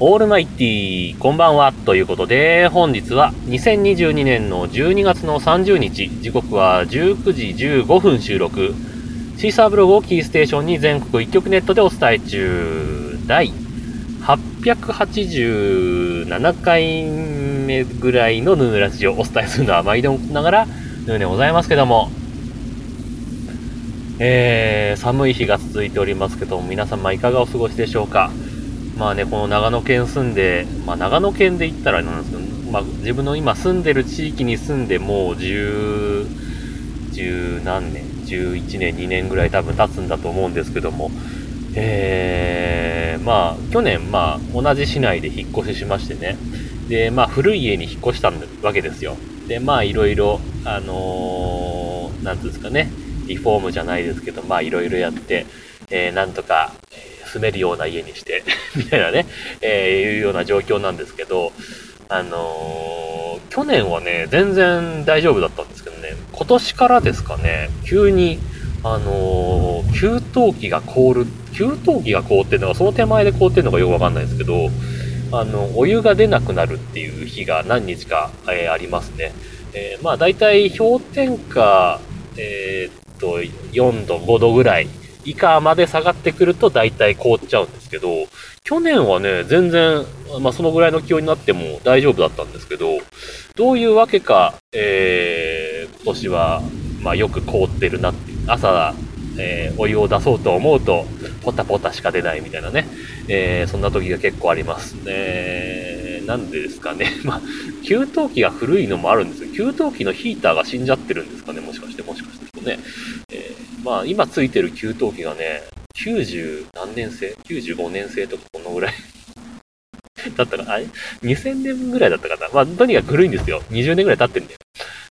オールマイティー、こんばんは。ということで、本日は2022年の12月の30日、時刻は19時15分収録。シーサーブログをキーステーションに全国一曲ネットでお伝え中。第887回目ぐらいのヌーラジオをお伝えするのは毎度ながらヌーでございますけども、えー、寒い日が続いておりますけども、皆様いかがお過ごしでしょうか？まあね、この長野県住んで、まあ長野県で言ったらなんですけど、まあ自分の今住んでる地域に住んでもう十、十何年、11年、2年ぐらい多分経つんだと思うんですけども、えー、まあ去年、まあ同じ市内で引っ越ししましてね、で、まあ古い家に引っ越したわけですよ。で、まあいろいろ、あのー、なんていうんですかね、リフォームじゃないですけど、まあいろいろやって、えー、なんとか、住めるような家にして みたいなね、えー、いうような状況なんですけど、あのー、去年はね、全然大丈夫だったんですけどね、今年からですかね、急に、あのー、給湯器が凍る、給湯器が凍ってるのが、その手前で凍ってるのかよくわかんないですけど、あの、お湯が出なくなるっていう日が何日か、えー、ありますね。えー、まあ大体氷点下、えー、っと、4度、5度ぐらい以下まで下がってくると大体凍っちゃうんですけど、去年はね、全然、まあそのぐらいの気温になっても大丈夫だったんですけど、どういうわけか、えー、今年は、まあよく凍ってるなって、朝、えー、お湯を出そうと思うと、ポタポタしか出ないみたいなね、えー、そんな時が結構あります。えー、なんでですかね。まあ、給湯器が古いのもあるんですよ。給湯器のヒーターが死んじゃってるんですかね、もしかして、もしかしてとね。えー、まあ、今ついてる給湯器がね、90何年生 ?95 年生とかこのぐらい だったかな？あれ ?2000 年ぐらいだったかな？まあ、とにかく古いんですよ。20年ぐらい経ってんだよ。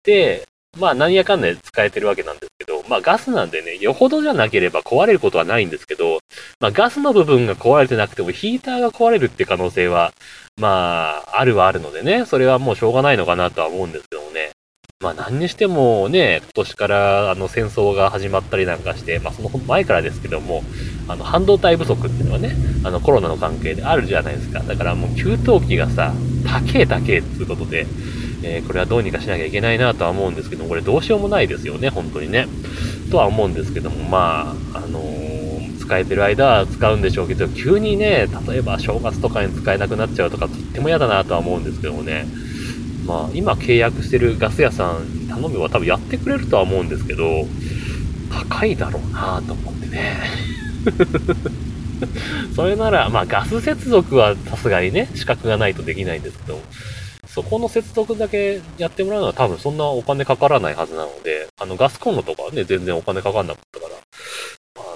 で、まあ、何やかんで使えてるわけなんですけど、まあ、ガスなんでね、よほどじゃなければ壊れることはないんですけど、まあ、ガスの部分が壊れてなくてもヒーターが壊れるって可能性は、まあ、あるはあるのでね、それはもうしょうがないのかなとは思うんですけどもね。まあ何にしてもね、今年からあの戦争が始まったりなんかして、まあその前からですけども、あの半導体不足っていうのはね、あのコロナの関係であるじゃないですか。だからもう給湯器がさ、高え高えっていうことで、えー、これはどうにかしなきゃいけないなとは思うんですけども、これどうしようもないですよね、本当にね。とは思うんですけども、まあ、あのー、使えてる間は使うんでしょうけど、急にね、例えば正月とかに使えなくなっちゃうとか、とっても嫌だなとは思うんですけどもね。まあ、今契約してるガス屋さんに頼めば多分やってくれるとは思うんですけど、高いだろうなと思ってね。それなら、まあガス接続はさすがにね、資格がないとできないんですけど、そこの接続だけやってもらうのは多分そんなお金かからないはずなので、あのガスコンロとかはね、全然お金かかんなかったから、まあ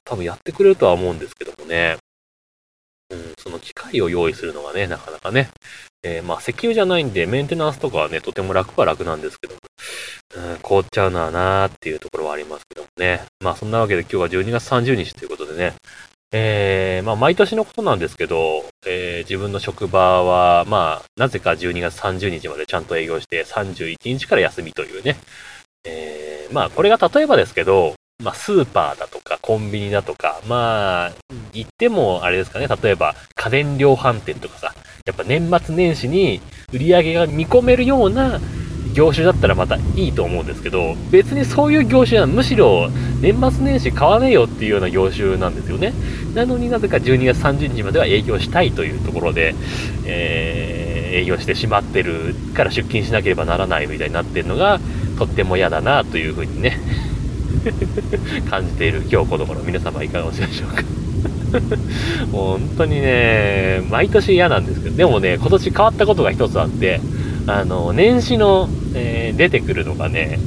多分やってくれるとは思うんですけどもね。うん、その機械を用意するのがね、なかなかね、えー、まあ石油じゃないんでメンテナンスとかはね、とても楽は楽なんですけども、うん、凍っちゃうのはなーっていうところはありますけどもね。まあそんなわけで今日は12月30日ということでね、えー、まあ毎年のことなんですけど、えー、自分の職場は、まあなぜか12月30日までちゃんと営業して31日から休みというね、えー、まあこれが例えばですけど、まあ、スーパーだとか、コンビニだとか、まあ、言っても、あれですかね、例えば、家電量販店とかさ、やっぱ年末年始に売り上げが見込めるような業種だったらまたいいと思うんですけど、別にそういう業種はむしろ年末年始買わねえよっていうような業種なんですよね。なのになぜか12月30日までは営業したいというところで、えー、営業してしまってるから出勤しなければならないみたいになってるのが、とっても嫌だなというふうにね。感じている今日この頃。皆様いかがお過ごしでしょうか。もう本当にね、毎年嫌なんですけど、でもね、今年変わったことが一つあって、あの、年始の、えー、出てくるのがね、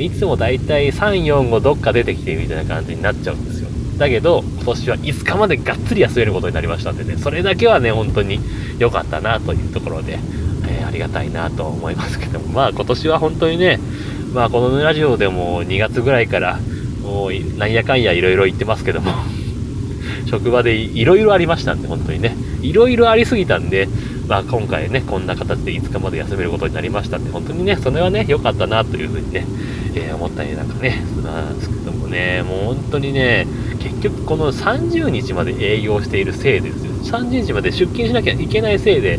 いつもだいたい3、4、5どっか出てきてみたいな感じになっちゃうんですよ。だけど、今年は5日までがっつり休めることになりましたんでね、それだけはね、本当に良かったなというところで、えー、ありがたいなと思いますけども、まあ今年は本当にね、まあこのラジオでも2月ぐらいからもうなんやかんやいろいろ言ってますけども 職場でいろいろありましたんで本当にね。いろいろありすぎたんでまあ今回ねこんな形で5日まで休めることになりましたんで本当にねそれはね良かったなというふうにね、えー、思ったりなんかねなんですけどもね。もう本当にね結局この30日まで営業しているせいですよ。30日まで出勤しなきゃいけないせいで、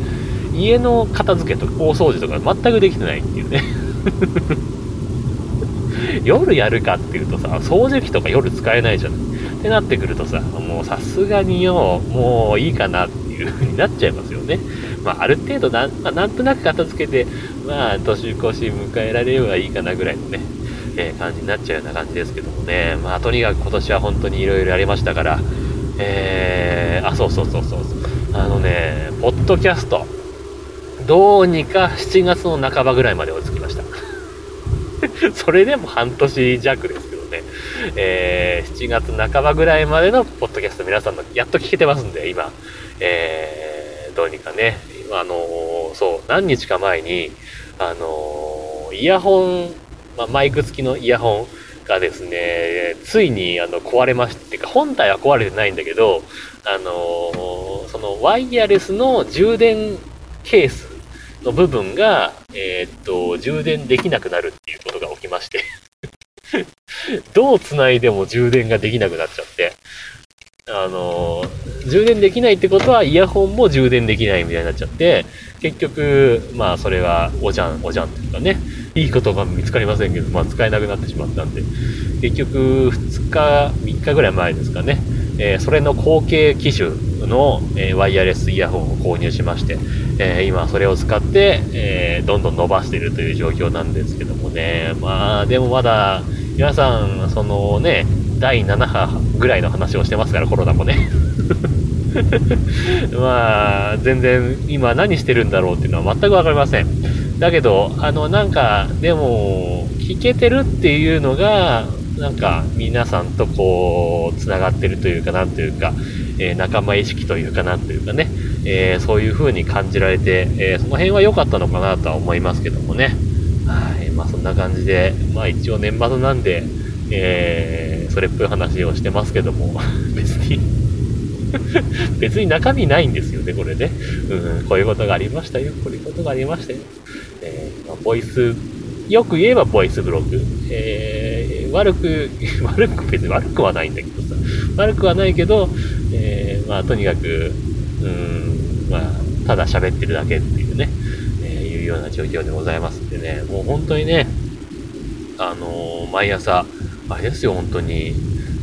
家の片付けとか大掃除とか全くできてないっていうね。夜やるかっていうとさ、掃除機とか夜使えないじゃん。ってなってくるとさ、もうさすがによ、もういいかなっていう風になっちゃいますよね。まあ、ある程度なん、まあ、なんとなく片付けて、まあ、年越し迎えられればいいかなぐらいのね、えー、感じになっちゃうような感じですけどもね。まあ、とにかく今年は本当に色々ありましたから、えー、あ、そうそうそうそう。あのね、ポッドキャスト、どうにか7月の半ばぐらいまで追いつき。それでも半年弱ですけどね。えー、7月半ばぐらいまでのポッドキャスト皆さんのやっと聞けてますんで、今。えー、どうにかね、あのー、そう、何日か前に、あのー、イヤホン、まあ、マイク付きのイヤホンがですね、ついにあの壊れまして、か本体は壊れてないんだけど、あのそのワイヤレスの充電ケースの部分が、えー、っと、充電できなくなるっていうことが起きまして。どう繋いでも充電ができなくなっちゃって、あの充電できないってことはイヤホンも充電できないみたいになっちゃって、結局、まあそれはおじゃん、おじゃんっていうかね、いいことが見つかりませんけど、まあ使えなくなってしまったんで、結局2日、3日ぐらい前ですかね、えー、それの後継機種の、えー、ワイヤレスイヤホンを購入しまして、えー、今それを使って、えどんどん伸ばしているという状況なんですけどもね、まあでもまだ皆さん、そのね、第7波ぐらいの話をしてますから、コロナもね。まあ、全然今何してるんだろうっていうのは全くわかりません。だけど、あの、なんか、でも、聞けてるっていうのが、なんか皆さんとこう、つながってるというかなんというか、えー、仲間意識というかなんというかね、えー、そういう風に感じられて、えー、その辺は良かったのかなとは思いますけどもね。はい。まあそんな感じで、まあ一応年末なんで、えー、それっぽい話をしてますけども、別に 別に中身ないんですよね、これね。うん、こういうことがありましたよ、こういうことがありましたよ。えー、まあ、ボイス、よく言えばボイスブログ。えー、悪く、悪く、別に悪くはないんだけどさ、悪くはないけど、えー、まあ、とにかく、うん、まあ、ただ喋ってるだけっていうね、えー、いうような状況でございますんでね、もう本当にね、あのー、毎朝、あれですよ、本当に、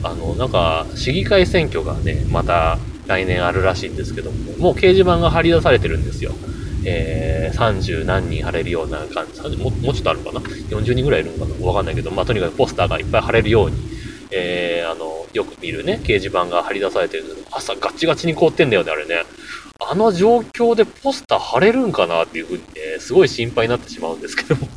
あの、なんか、市議会選挙がね、また来年あるらしいんですけども、もう掲示板が張り出されてるんですよ。えー、30何人貼れるような感じ、ももうちょっとあるかな ?40 人ぐらいいるのかな？わかんないけど、まあ、とにかくポスターがいっぱい貼れるように、えー、あの、よく見るね、掲示板が張り出されてる朝ガチガチに凍ってんだよね、あれね。あの状況でポスター貼れるんかなっていうふうにね、すごい心配になってしまうんですけども。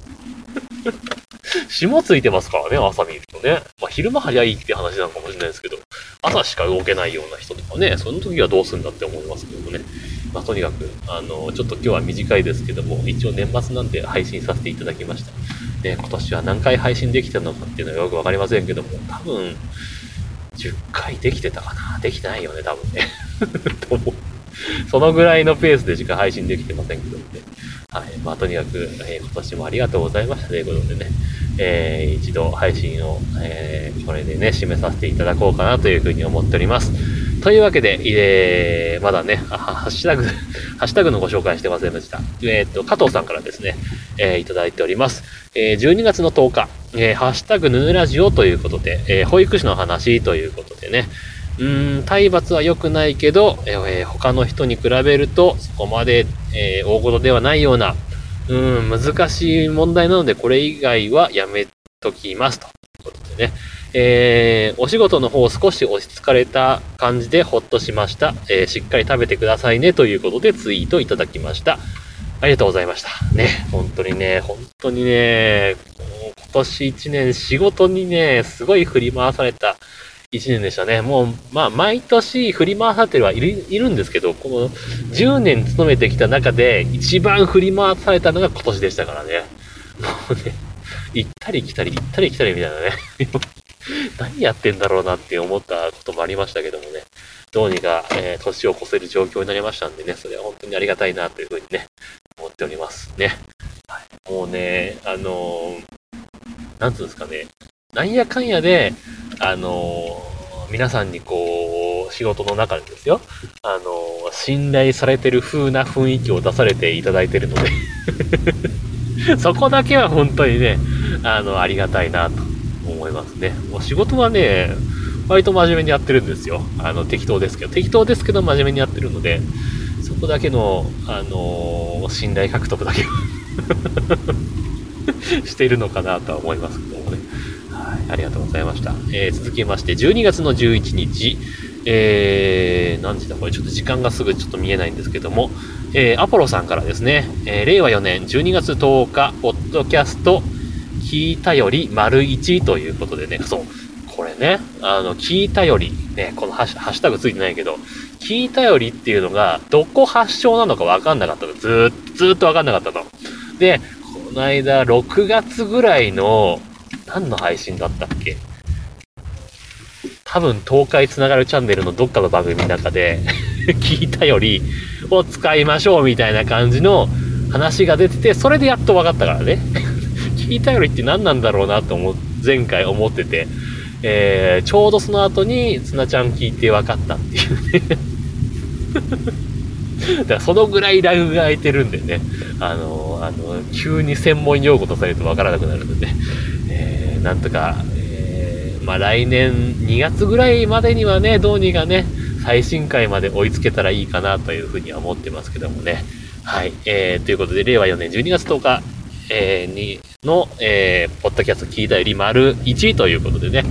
霜ついてますからね、朝見るとね。まあ、昼間早いって話なのかもしれないですけど、朝しか動けないような人とかね、その時はどうするんだって思いますけどもね。まあ、とにかく、あの、ちょっと今日は短いですけども、一応年末なんで配信させていただきました。で、今年は何回配信できたのかっていうのはよくわかりませんけども、多分、10回できてたかなできてないよね、多分ね。そのぐらいのペースでしか配信できてませんけどね。はい。まあ、とにかく、えー、今年もありがとうございましたということでね、えー、一度配信を、えー、これでね、締めさせていただこうかなというふうに思っております。というわけで、えー、まだね、ハッシュタグ、ハッシュタグのご紹介してませんでした。えっ、と、加藤さんからですね、えー、いただいております。えー、12月の10日、えー、ハッシュタグヌヌラジオということで、えー、保育士の話ということでね、うーん、体罰は良くないけど、えー、他の人に比べると、そこまで、えー、大事ではないような、うん、難しい問題なので、これ以外はやめときます。ということでね。えー、お仕事の方少し落ち着かれた感じでほっとしました。えー、しっかり食べてくださいねということでツイートいただきました。ありがとうございました。ね、本当にね、本当にね、今年1年仕事にね、すごい振り回された1年でしたね。もう、まあ、毎年振り回されてるはいるいるんですけど、この10年勤めてきた中で一番振り回されたのが今年でしたからね。もうね、行ったり来たり、行ったり来たりみたいなね。何やってんだろうなって思ったこともありましたけどもね。どうにか、えー、年を越せる状況になりましたんでね、それは本当にありがたいなというふうにね、思っておりますね。はい、もうね、あのー、なんつうんですかね、なんやかんやで、あの、皆さんにこう仕事の中でですよ、あの、信頼されてる風な雰囲気を出されていただいてるので そこだけは本当にね、あの、ありがたいなと思いますね。もう仕事はね、割と真面目にやってるんですよ。あの、適当ですけど、適当ですけど真面目にやってるので、そこだけの、あの、信頼獲得だけは してるのかなとは思いますけどもね。ありがとうございました。えー、続きまして、12月の11日、えー、何時だ？これちょっと時間がすぐちょっと見えないんですけども、えー、アポロさんからですね、えー、令和4年12月10日、ポッドキャスト、聞いたより丸1ということでね、そう、これね、あの、聞いたより、ね、このハッシュタグついてないけど、聞いたよりっていうのが、どこ発祥なのかわかんなかったの。ずーっと、ずーっとわかんなかったの。で、この間、6月ぐらいの、何の配信だったっけ？多分、東海つながるチャンネルのどっかの番組の中で 聞いたよりを使いましょうみたいな感じの話が出てて、それでやっと分かったからね。聞いたよりって何なんだろうなと思、前回思ってて、えー、ちょうどその後に、つなちゃん聞いて分かったっていうね。だからそのぐらいラグが空いてるんでね、あの、あの、急に専門用語とされると分からなくなるので、ね、なんとか、えー、まあ来年2月ぐらいまでにはね、どうにかね、最新回まで追いつけたらいいかなというふうには思ってますけどもね。はい。えー、ということで、令和4年12月10日、えー、に、の、えー、ポッドキャスト聞いたより丸1ということでね、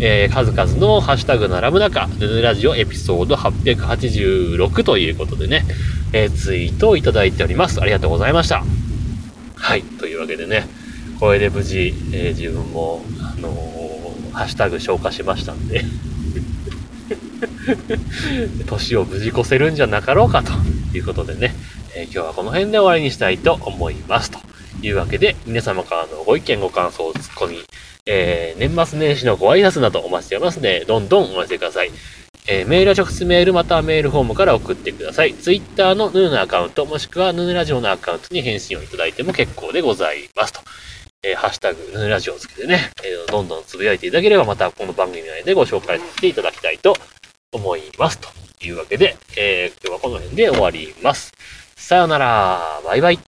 えー、数々のハッシュタグ並ぶ中、ヌヌラジオエピソード886ということでね、えー、ツイートをいただいております。ありがとうございました。はい。というわけでね、これで無事、えー、自分も、あのー、ハッシュタグ消化しましたんで 年を無事越せるんじゃなかろうかということでね、えー、今日はこの辺で終わりにしたいと思います。というわけで、皆様からのご意見、ご感想、ツッコミ、えー、年末年始のご挨拶などお待ちしておりますので、どんどんお寄せください。えー、メールは直接メールまたはメールフォームから送ってください。ツイッターのヌーのアカウント、もしくはヌーラジオのアカウントに返信をいただいても結構でございますと。えー、ハッシュタグ、ヌラジオをつけてね、えー、どんどんつぶやいていただければまたこの番組内でご紹介させていただきたいと思います。というわけで、えー、今日はこの辺で終わります。さよなら、バイバイ。